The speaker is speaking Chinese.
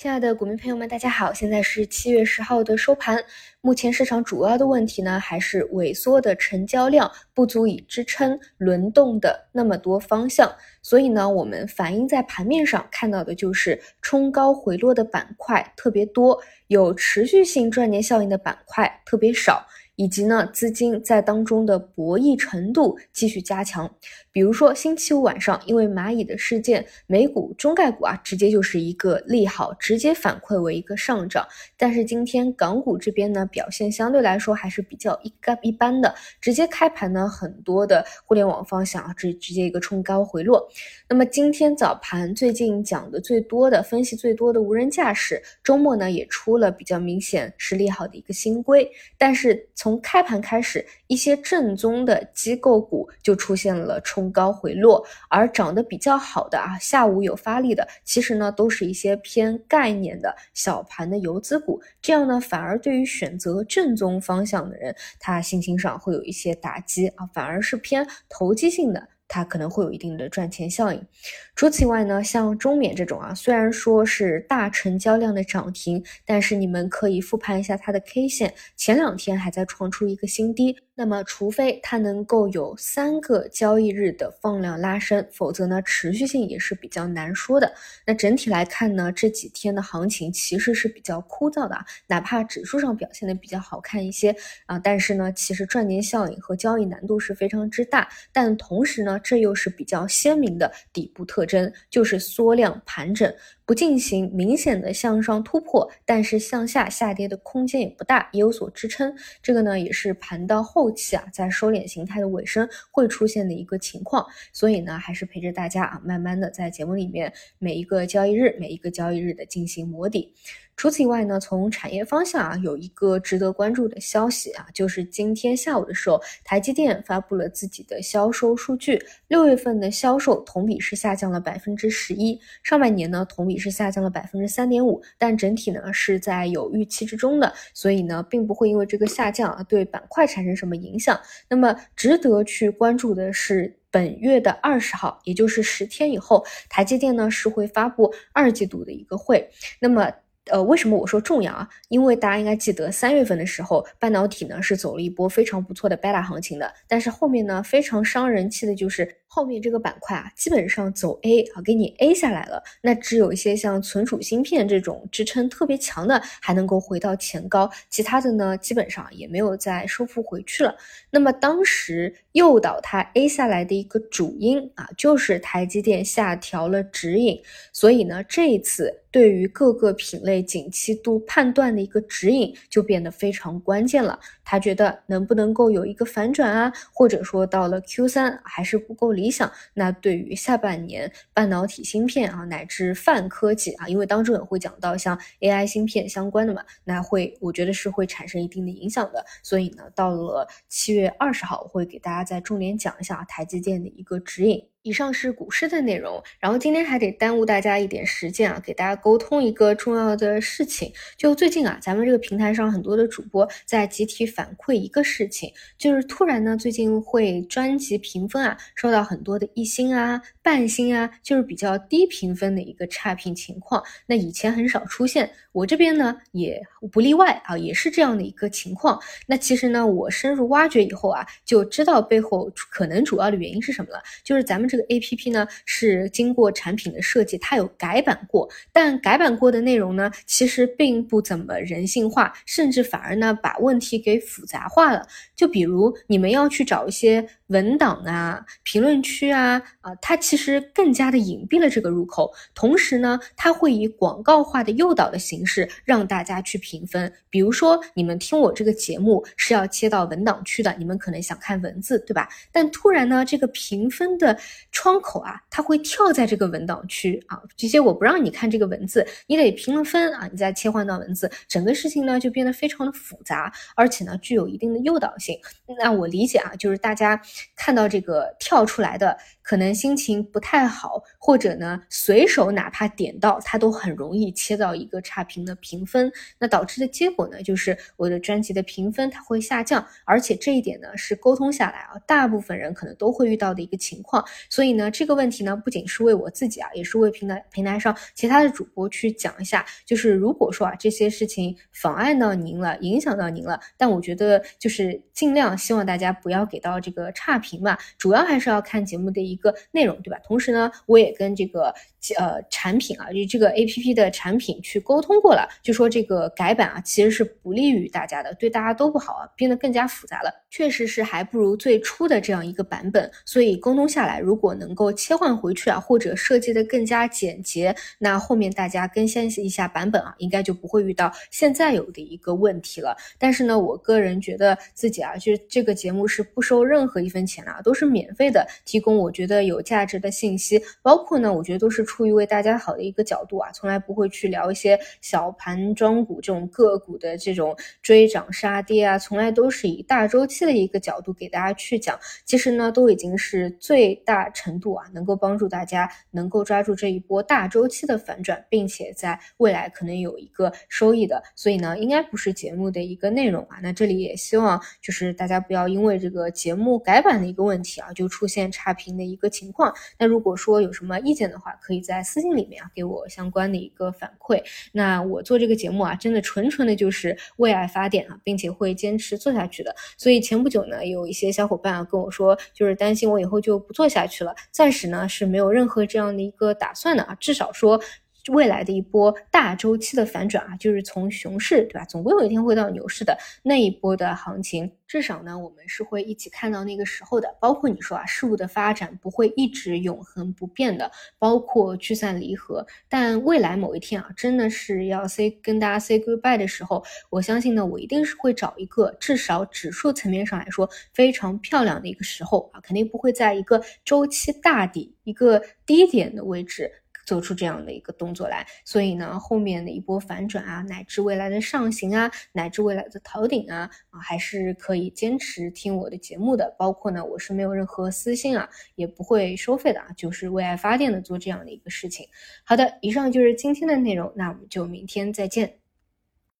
亲爱的股民朋友们，大家好，现在是七月十号的收盘。目前市场主要的问题呢，还是萎缩的成交量不足以支撑轮动的那么多方向。所以呢，我们反映在盘面上看到的就是冲高回落的板块特别多，有持续性赚钱效应的板块特别少。以及呢，资金在当中的博弈程度继续加强。比如说，星期五晚上，因为蚂蚁的事件，美股中概股啊，直接就是一个利好，直接反馈为一个上涨。但是今天港股这边呢，表现相对来说还是比较一干一般的，直接开盘呢，很多的互联网方向啊，直直接一个冲高回落。那么今天早盘最近讲的最多的分析最多的无人驾驶，周末呢也出了比较明显是利好的一个新规，但是从从开盘开始，一些正宗的机构股就出现了冲高回落，而涨得比较好的啊，下午有发力的，其实呢都是一些偏概念的小盘的游资股，这样呢反而对于选择正宗方向的人，他信心上会有一些打击啊，反而是偏投机性的。它可能会有一定的赚钱效应。除此以外呢，像中缅这种啊，虽然说是大成交量的涨停，但是你们可以复盘一下它的 K 线，前两天还在创出一个新低。那么，除非它能够有三个交易日的放量拉升，否则呢，持续性也是比较难说的。那整体来看呢，这几天的行情其实是比较枯燥的啊，哪怕指数上表现的比较好看一些啊，但是呢，其实赚钱效应和交易难度是非常之大。但同时呢，这又是比较鲜明的底部特征，就是缩量盘整。不进行明显的向上突破，但是向下下跌的空间也不大，也有所支撑。这个呢，也是盘到后后期啊，在收敛形态的尾声会出现的一个情况。所以呢，还是陪着大家啊，慢慢的在节目里面每一个交易日，每一个交易日的进行磨底。除此以外呢，从产业方向啊，有一个值得关注的消息啊，就是今天下午的时候，台积电发布了自己的销售数据，六月份的销售同比是下降了百分之十一，上半年呢同比是下降了百分之三点五，但整体呢是在有预期之中的，所以呢并不会因为这个下降啊对板块产生什么影响。那么值得去关注的是，本月的二十号，也就是十天以后，台积电呢是会发布二季度的一个会，那么。呃，为什么我说重要啊？因为大家应该记得，三月份的时候，半导体呢是走了一波非常不错的 beta 行情的，但是后面呢非常伤人气的就是。后面这个板块啊，基本上走 A 啊，给你 A 下来了。那只有一些像存储芯片这种支撑特别强的，还能够回到前高，其他的呢，基本上也没有再收复回去了。那么当时诱导它 A 下来的一个主因啊，就是台积电下调了指引。所以呢，这一次对于各个品类景气度判断的一个指引就变得非常关键了。他觉得能不能够有一个反转啊，或者说到了 Q 三还是不够。理想，那对于下半年半导体芯片啊，乃至泛科技啊，因为当中也会讲到像 AI 芯片相关的嘛，那会我觉得是会产生一定的影响的。所以呢，到了七月二十号，我会给大家再重点讲一下台积电的一个指引。以上是股市的内容，然后今天还得耽误大家一点时间啊，给大家沟通一个重要的事情。就最近啊，咱们这个平台上很多的主播在集体反馈一个事情，就是突然呢，最近会专辑评分啊，受到很多的一星啊、半星啊，就是比较低评分的一个差评情况。那以前很少出现，我这边呢也不例外啊，也是这样的一个情况。那其实呢，我深入挖掘以后啊，就知道背后可能主要的原因是什么了，就是咱们。这个 A P P 呢是经过产品的设计，它有改版过，但改版过的内容呢其实并不怎么人性化，甚至反而呢把问题给复杂化了。就比如你们要去找一些文档啊、评论区啊，啊，它其实更加的隐蔽了这个入口，同时呢，它会以广告化的诱导的形式让大家去评分。比如说你们听我这个节目是要切到文档区的，你们可能想看文字，对吧？但突然呢，这个评分的窗口啊，它会跳在这个文档区啊，直接我不让你看这个文字，你得评了分啊，你再切换到文字，整个事情呢就变得非常的复杂，而且呢具有一定的诱导性。那我理解啊，就是大家看到这个跳出来的。可能心情不太好，或者呢随手哪怕点到它都很容易切到一个差评的评分，那导致的结果呢就是我的专辑的评分它会下降，而且这一点呢是沟通下来啊，大部分人可能都会遇到的一个情况，所以呢这个问题呢不仅是为我自己啊，也是为平台平台上其他的主播去讲一下，就是如果说啊这些事情妨碍到您了，影响到您了，但我觉得就是尽量希望大家不要给到这个差评嘛，主要还是要看节目的一一个内容，对吧？同时呢，我也跟这个呃产品啊，就这个 A P P 的产品去沟通过了，就说这个改版啊，其实是不利于大家的，对大家都不好啊，变得更加复杂了，确实是还不如最初的这样一个版本。所以沟通下来，如果能够切换回去啊，或者设计的更加简洁，那后面大家更新一下版本啊，应该就不会遇到现在有的一个问题了。但是呢，我个人觉得自己啊，就是这个节目是不收任何一分钱的啊，都是免费的，提供我觉得有价值的信息，包括呢，我觉得都是出于为大家好的一个角度啊，从来不会去聊一些小盘庄股这种个股的这种追涨杀跌啊，从来都是以大周期的一个角度给大家去讲，其实呢，都已经是最大程度啊，能够帮助大家能够抓住这一波大周期的反转，并且在未来可能有一个收益的，所以呢，应该不是节目的一个内容啊。那这里也希望就是大家不要因为这个节目改版的一个问题啊，就出现差评的一个情况。那如果说有什么意见的话，可以在私信里面啊给我相关的一个反馈。那我做这个节目啊，真的纯纯的就是为爱发电啊，并且会坚持做下去的。所以前不久呢，有一些小伙伴啊跟我说，就是担心我以后就不做下去了。暂时呢是没有任何这样的一个打算的啊，至少说。未来的一波大周期的反转啊，就是从熊市，对吧？总归有一天会到牛市的那一波的行情，至少呢，我们是会一起看到那个时候的。包括你说啊，事物的发展不会一直永恒不变的，包括聚散离合。但未来某一天啊，真的是要 say 跟大家 say goodbye 的时候，我相信呢，我一定是会找一个至少指数层面上来说非常漂亮的一个时候啊，肯定不会在一个周期大底、一个低点的位置。做出这样的一个动作来，所以呢，后面的一波反转啊，乃至未来的上行啊，乃至未来的逃顶啊，啊，还是可以坚持听我的节目的。包括呢，我是没有任何私信啊，也不会收费的啊，就是为爱发电的做这样的一个事情。好的，以上就是今天的内容，那我们就明天再见。